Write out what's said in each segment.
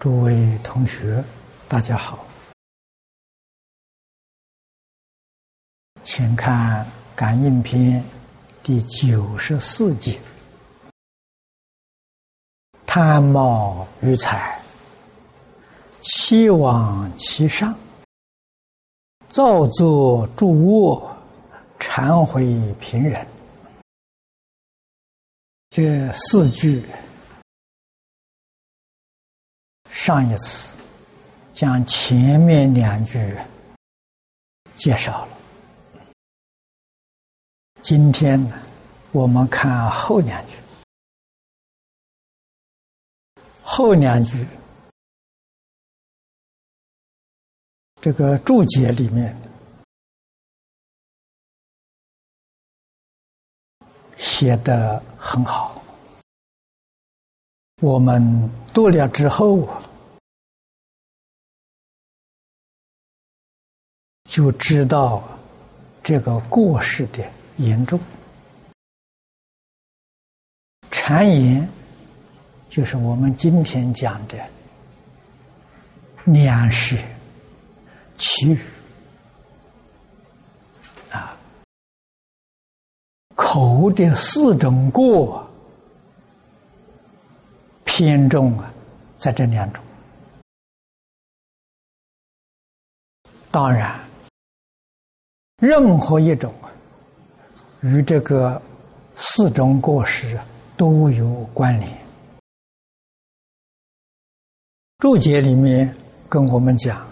诸位同学，大家好，请看《感应篇》第九十四节：“贪冒于财，期往其上，造作诸恶，忏悔平人。”这四句。上一次将前面两句介绍了，今天呢，我们看后两句。后两句这个注解里面写的很好，我们读了之后。就知道这个过失的严重。谗言就是我们今天讲的两舌、其语啊，口的四种过偏重啊，在这两种，当然。任何一种与这个四种过失都有关联。注解里面跟我们讲，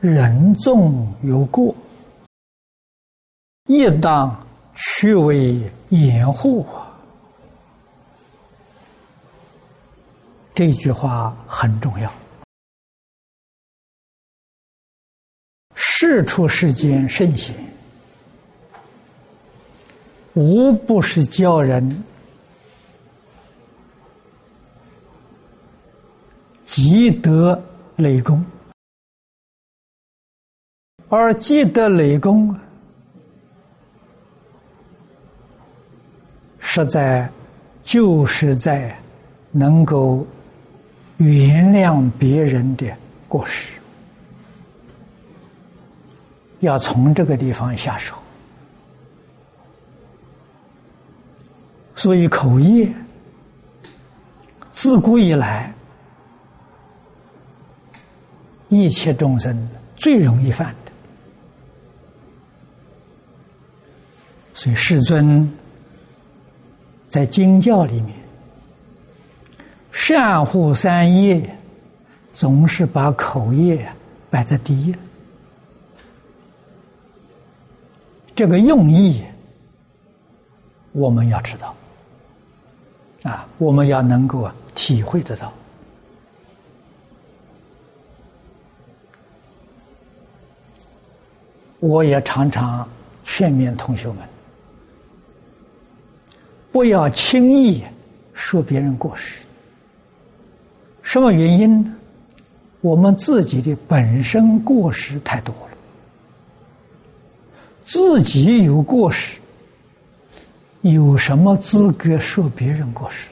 人纵有过，亦当去为掩护。这句话很重要。事出世间圣贤，无不是教人积德累功，而积德累功，实在就是在能够原谅别人的过失。要从这个地方下手，所以口业自古以来，一切众生最容易犯的。所以世尊在经教里面，善护三业，总是把口业摆在第一。这个用意，我们要知道，啊，我们要能够体会得到。我也常常劝勉同学们，不要轻易说别人过失。什么原因呢？我们自己的本身过失太多了。自己有过失，有什么资格说别人过失？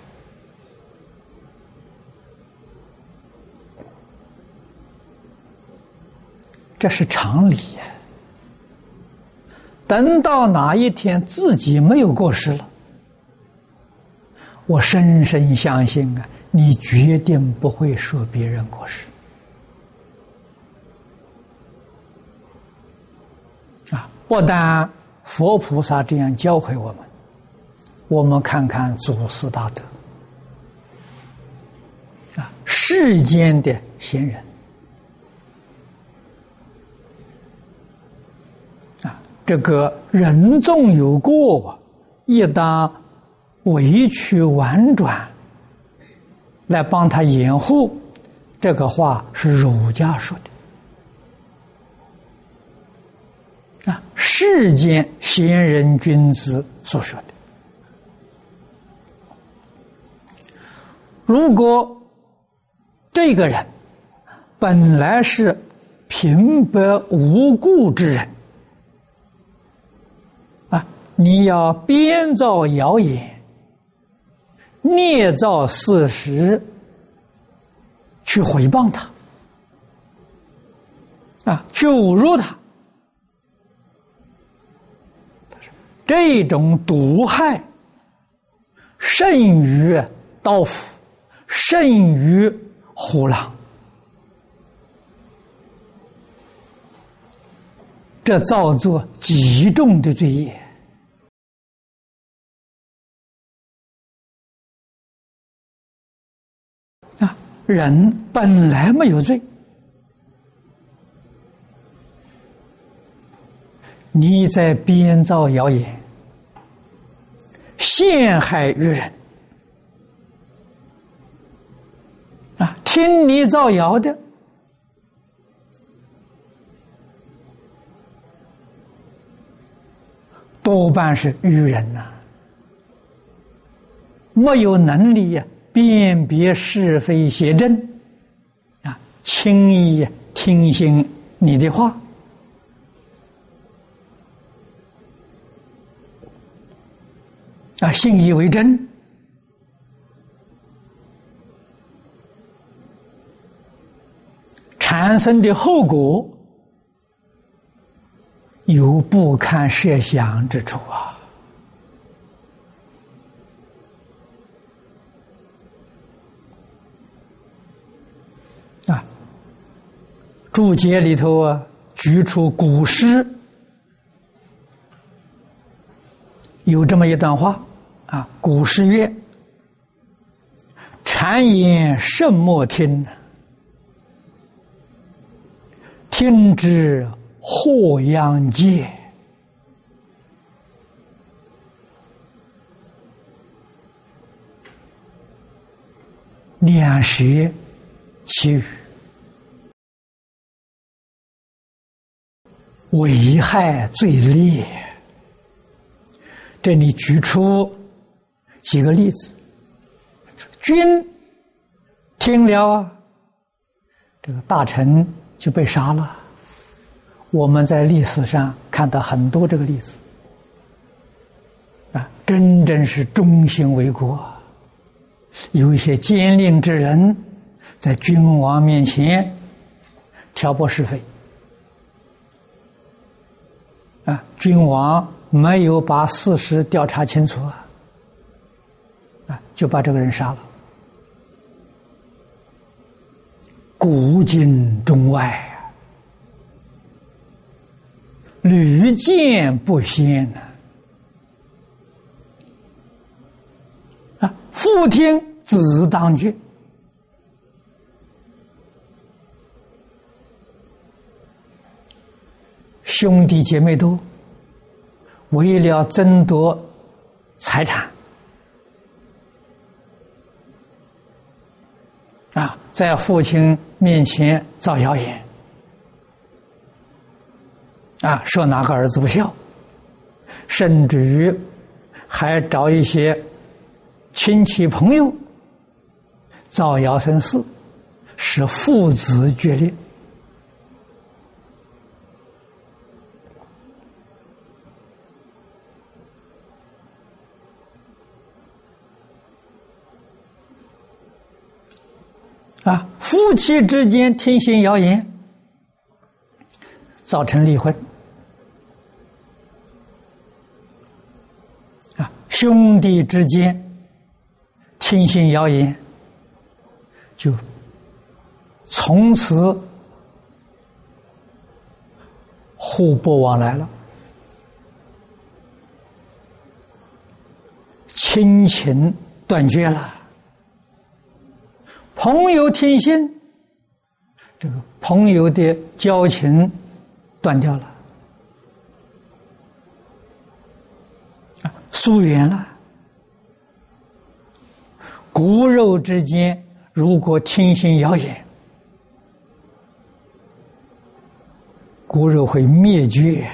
这是常理呀。等到哪一天自己没有过失了，我深深相信啊，你决定不会说别人过失。不但佛菩萨这样教诲我们，我们看看祖师大德啊，世间的贤人啊，这个人纵有过，亦当委曲婉转来帮他掩护。这个话是儒家说的。世间贤人君子所说的，如果这个人本来是平白无故之人，啊，你要编造谣言、捏造事实，去诽谤他，啊，去侮辱他。这种毒害甚于刀斧，甚于虎狼。这造作极重的罪业啊！人本来没有罪，你在编造谣言，陷害于人啊！听你造谣的。多半是愚人呐，没有能力呀辨别是非邪正，啊，轻易听信你的话，啊，信以为真，产生的后果。有不堪设想之处啊！啊，注解里头啊，举出古诗有这么一段话啊，古诗曰：“谗言甚莫听，听之。”祸殃界，两舌其语，危害最烈。这里举出几个例子，君听了啊，这个大臣就被杀了。我们在历史上看到很多这个例子，啊，真正是忠心为国，有一些奸佞之人，在君王面前挑拨是非，啊，君王没有把事实调查清楚，啊，就把这个人杀了，古今中外。屡见不鲜呐！啊，父听子当绝，兄弟姐妹多，为了争夺财产，啊，在父亲面前造谣言。啊，说哪个儿子不孝，甚至于还找一些亲戚朋友造谣生事，使父子决裂。啊，夫妻之间听信谣言，造成离婚。啊兄弟之间听信谣言，就从此互不往来了，亲情断绝了。朋友听信，这个朋友的交情断掉了。疏远了，骨肉之间如果听信谣言，骨肉会灭绝。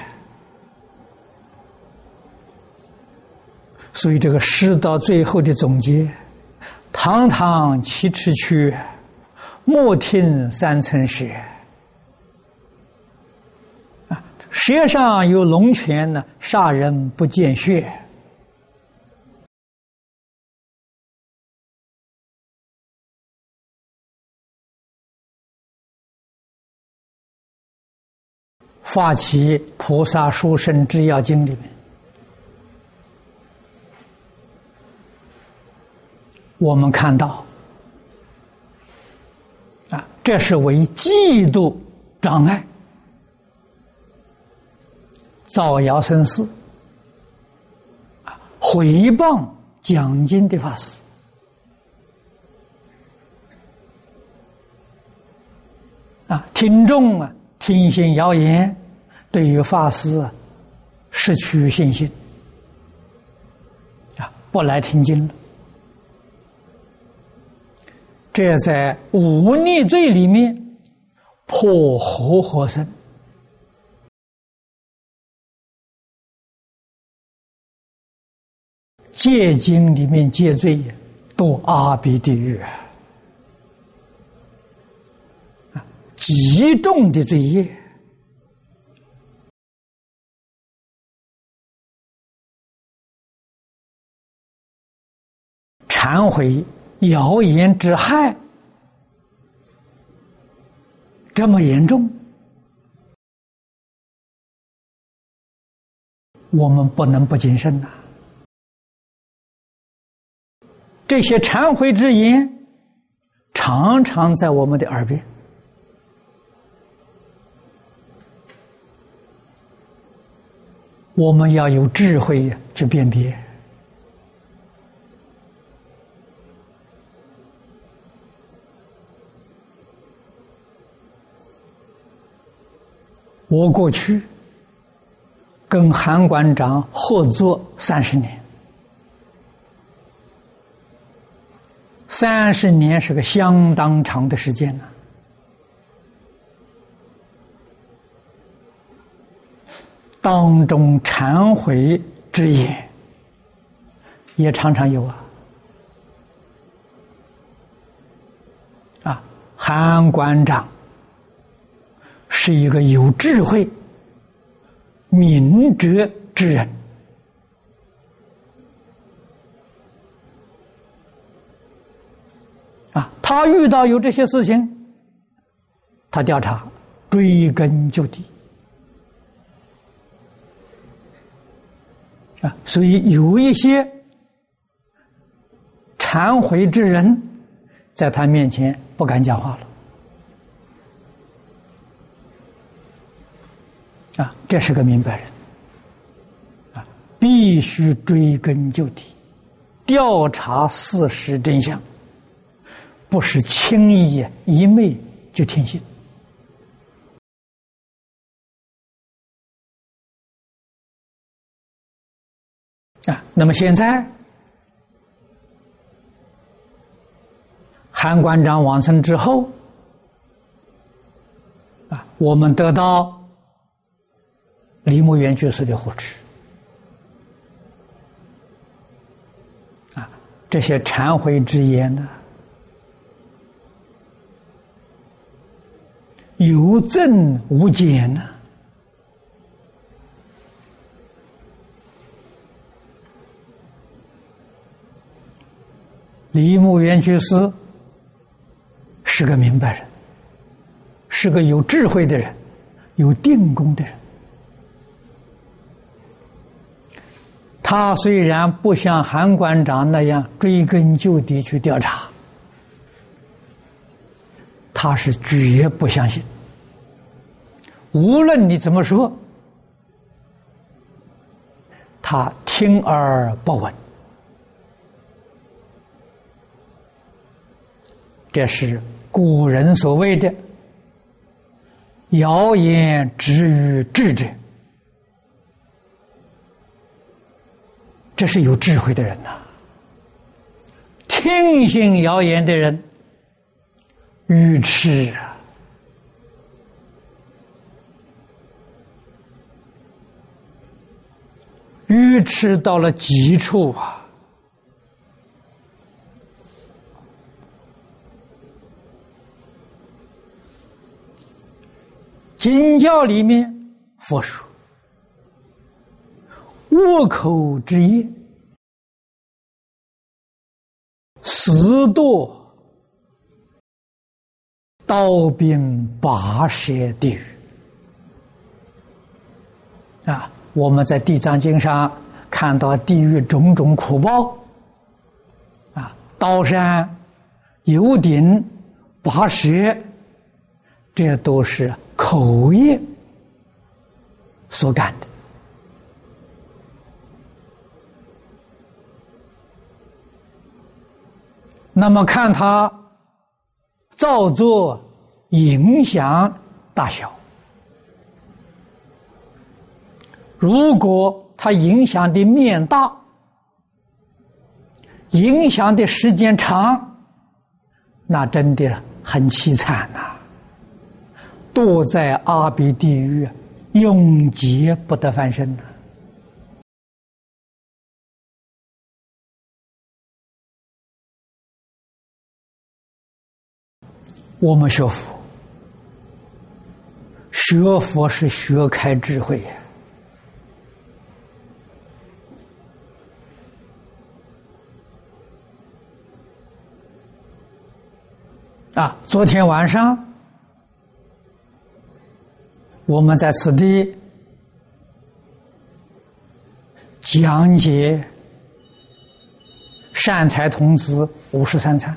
所以这个诗到最后的总结：“堂堂七尺躯莫听三寸血啊舌上有龙泉呢杀人不见血。发起菩萨书生制药经里面。我们看到啊，这是为嫉妒障碍，造谣生事，啊，毁谤讲经的法师。啊，听众啊，听信谣言，对于法师啊，失去信心，啊，不来听经了。这在忤逆罪里面破活活生，戒经里面戒罪堕阿鼻地狱啊。极重的罪业，忏悔谣言之害这么严重，我们不能不谨慎呐。这些忏悔之言，常常在我们的耳边。我们要有智慧去辨别。我过去跟韩馆长合作三十年，三十年是个相当长的时间呢。当中忏悔之言也常常有啊，啊，韩馆长是一个有智慧、明哲之人啊，他遇到有这些事情，他调查，追根究底。啊，所以有一些忏悔之人，在他面前不敢讲话了。啊，这是个明白人。啊，必须追根究底，调查事实真相，不是轻易一昧就听信。啊，那么现在，韩馆长往生之后，啊，我们得到李牧原居士的护持，啊，这些忏悔之言呢，有增无减呢。李牧原居士是个明白人，是个有智慧的人，有定功的人。他虽然不像韩馆长那样追根究底去调查，他是绝不相信。无论你怎么说，他听而不闻。这是古人所谓的“谣言止于智者”，这是有智慧的人呐。听信谣言的人，愚痴啊，愚痴到了极处啊。经教里面，佛说：“恶口之言，死堕刀兵拔舌地狱。”啊，我们在《地藏经》上看到地狱种种苦报，啊，刀山、油顶、拔舌，这都是口业所干的。那么看他造作影响大小，如果他影响的面大，影响的时间长，那真的很凄惨呐！堕在阿鼻地狱，永劫不得翻身呐！我们学佛，学佛是学开智慧！啊，昨天晚上我们在此地讲解善财童子五十三参。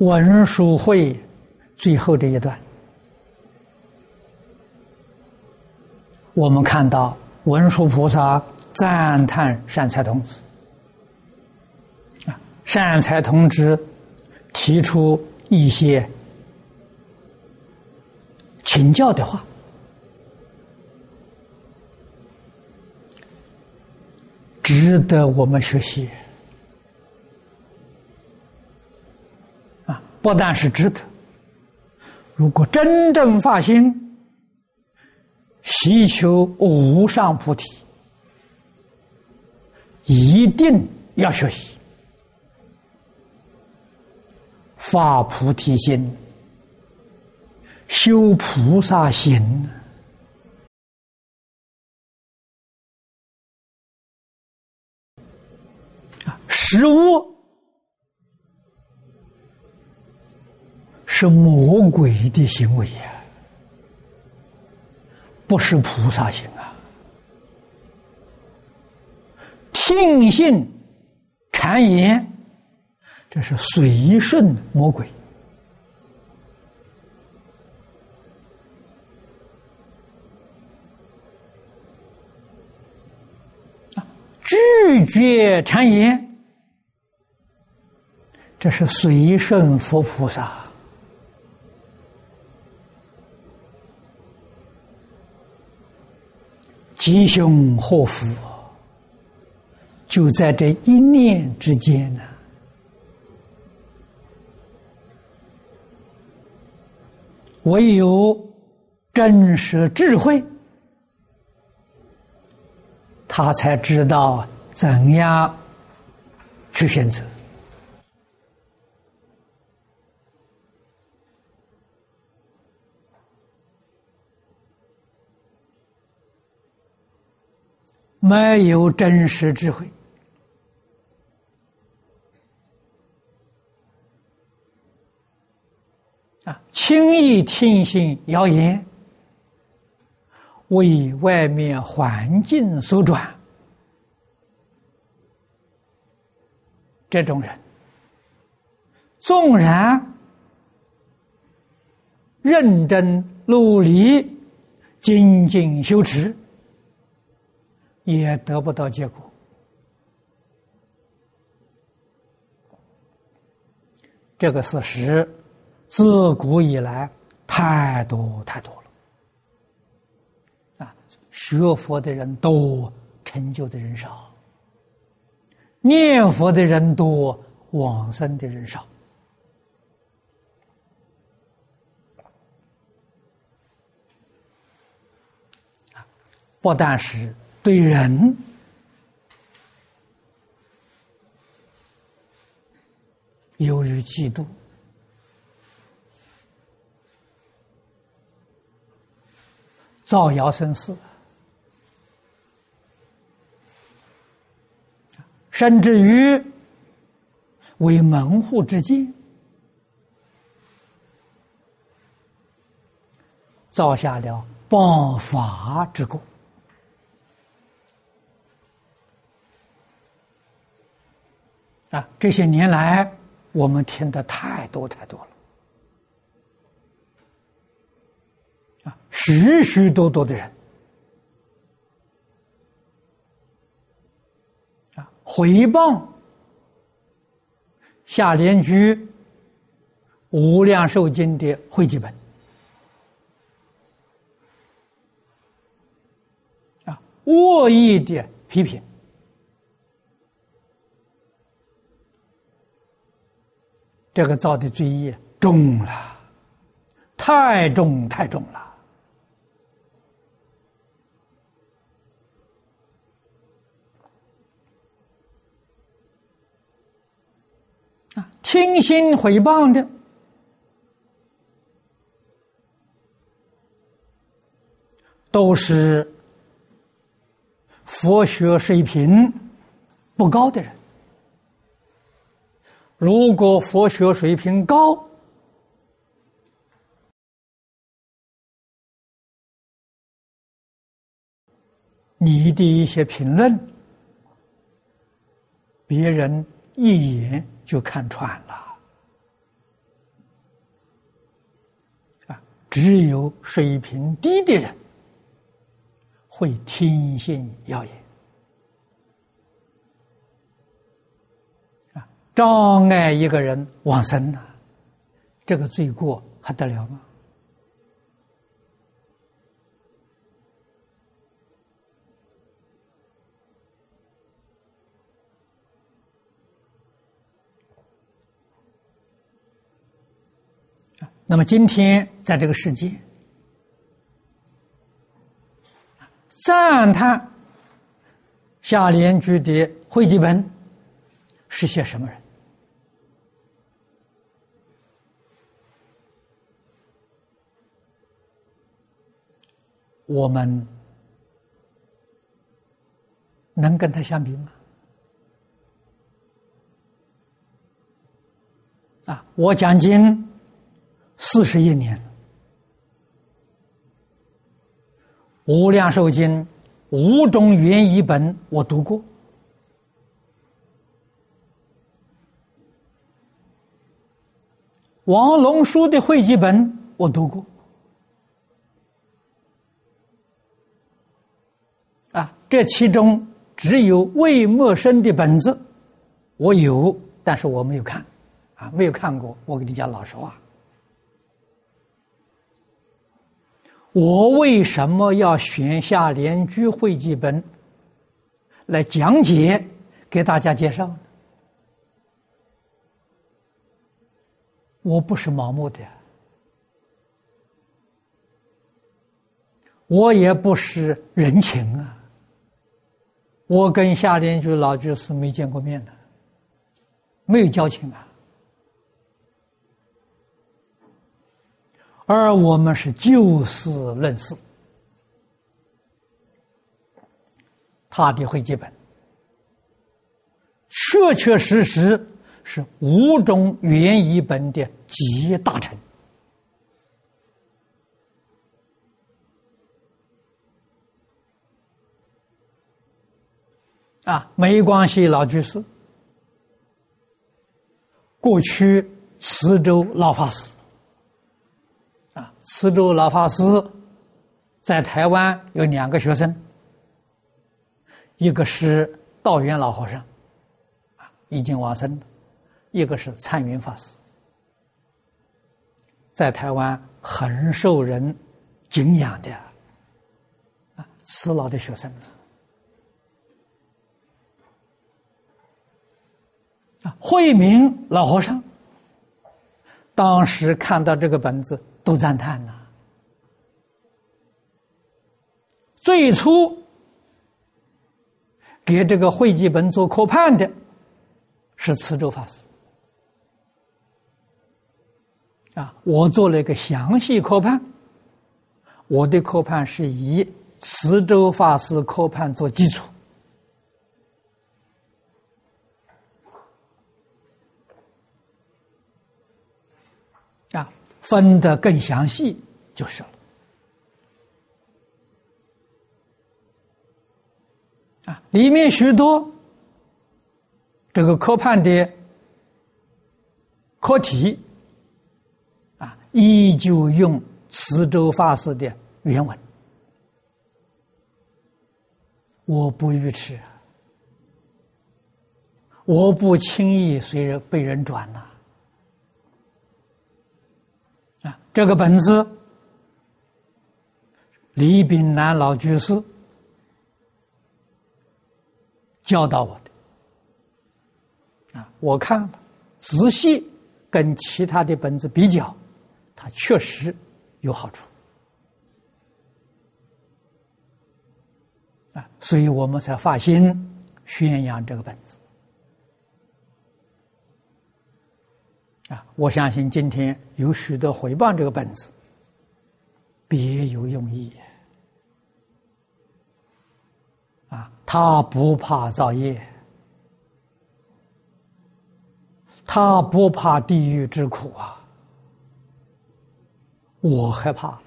文殊会最后这一段，我们看到文殊菩萨赞叹善财童子啊，善财童子提出一些请教的话，值得我们学习。不但是值得，如果真正发心，希求无上菩提，一定要学习发菩提心，修菩萨行啊，实物。是魔鬼的行为呀，不是菩萨行啊！听信谗言，这是随顺魔鬼拒绝谗言，这是随顺佛菩萨。吉凶祸福，就在这一念之间呢。唯有真实智慧，他才知道怎样去选择。没有真实智慧啊！轻易听信谣言，为外面环境所转，这种人，纵然认真努力、精进修持。也得不到结果，这个事实自古以来太多太多了。啊，学佛的人多，成就的人少；念佛的人多，往生的人少。不但是。对人。由于嫉妒，造谣生事，甚至于为门户之见，造下了谤法之过。啊，这些年来我们听的太多太多了，啊，许许多多的人啊，回谤下联居《无量寿经》的汇集本，啊，恶意的批评。这个造的罪业重了，太重太重了啊！听心回谤的，都是佛学水平不高的人。如果佛学水平高，你的一些评论，别人一眼就看穿了。啊，只有水平低的人会听信谣言。障碍一个人往生呢，这个罪过还得了吗？那么今天在这个世界，赞叹下联句的汇集本是些什么人？我们能跟他相比吗？啊，我讲经四十一年，《无量寿经》五种原译本我读过，王龙书的汇集本我读过。这其中只有魏默生的本子，我有，但是我没有看，啊，没有看过。我跟你讲老实话，我为什么要选下联居会记本来讲解给大家介绍？我不是盲目的，我也不是人情啊。我跟夏联居老居士没见过面的，没有交情啊。而我们是就事论事，他的会记本，确确实实是五种原译本的集大成。啊，没关系，老居士。过去慈州老法师，啊，慈州老法师在台湾有两个学生，一个是道元老和尚，啊，已经往生了；一个是参云法师，在台湾很受人敬仰的，啊，慈老的学生。啊，慧明老和尚当时看到这个本子都赞叹呐。最初给这个会记本做科判的是慈州法师啊，我做了一个详细科判，我的科判是以慈州法师科判做基础。啊，分得更详细就是了。啊，里面许多这个科判的课题，啊，依旧用慈州法师的原文，我不愚痴。我不轻易随人被人转了！这个本子，李炳南老居士教导我的啊，我看了仔细跟其他的本子比较，它确实有好处啊，所以我们才发心宣扬这个本子。啊，我相信今天有许多回报这个本子，别有用意。啊，他不怕造业，他不怕地狱之苦啊，我害怕了。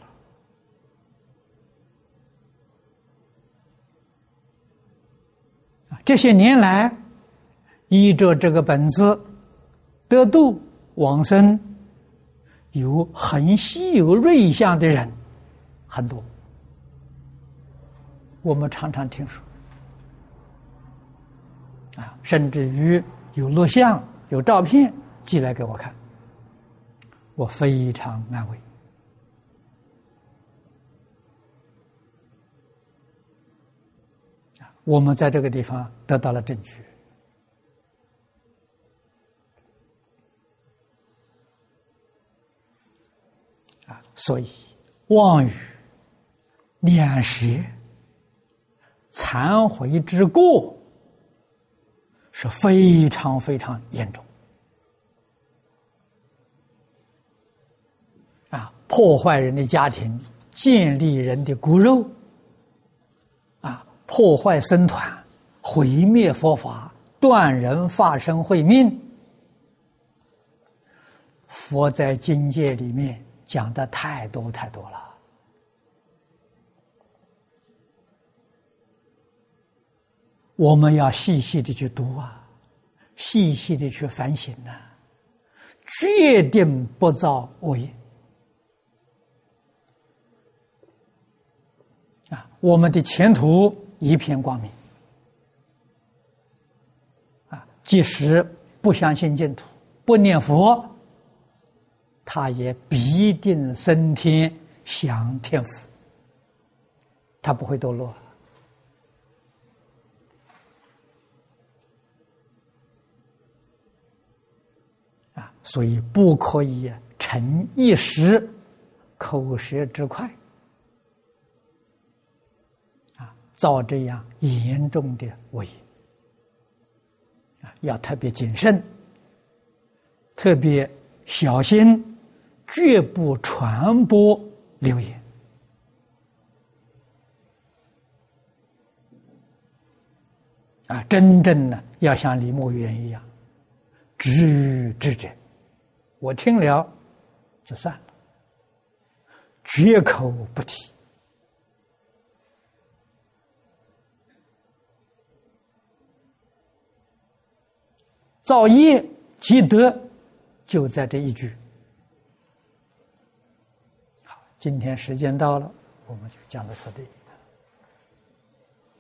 这些年来，依着这个本子得度。往生有很稀有瑞相的人很多，我们常常听说啊，甚至于有录像、有照片寄来给我看，我非常安慰我们在这个地方得到了证据。所以，妄语、两舌、忏悔之过是非常非常严重啊！破坏人的家庭，建立人的骨肉啊！破坏僧团，毁灭佛法，断人法身慧命。佛在经界里面。讲的太多太多了，我们要细细的去读啊，细细的去反省呐，决定不造恶业啊，我们的前途一片光明啊！即使不相信净土，不念佛。他也必定升天享天福，他不会堕落啊！所以不可以逞一时口舌之快啊，造这样严重的恶业啊，要特别谨慎，特别小心。绝不传播流言啊！真正的要像李墨渊一样，知于知者，我听了就算了，绝口不提。造业积德，就在这一句。今天时间到了，我们就讲到这里。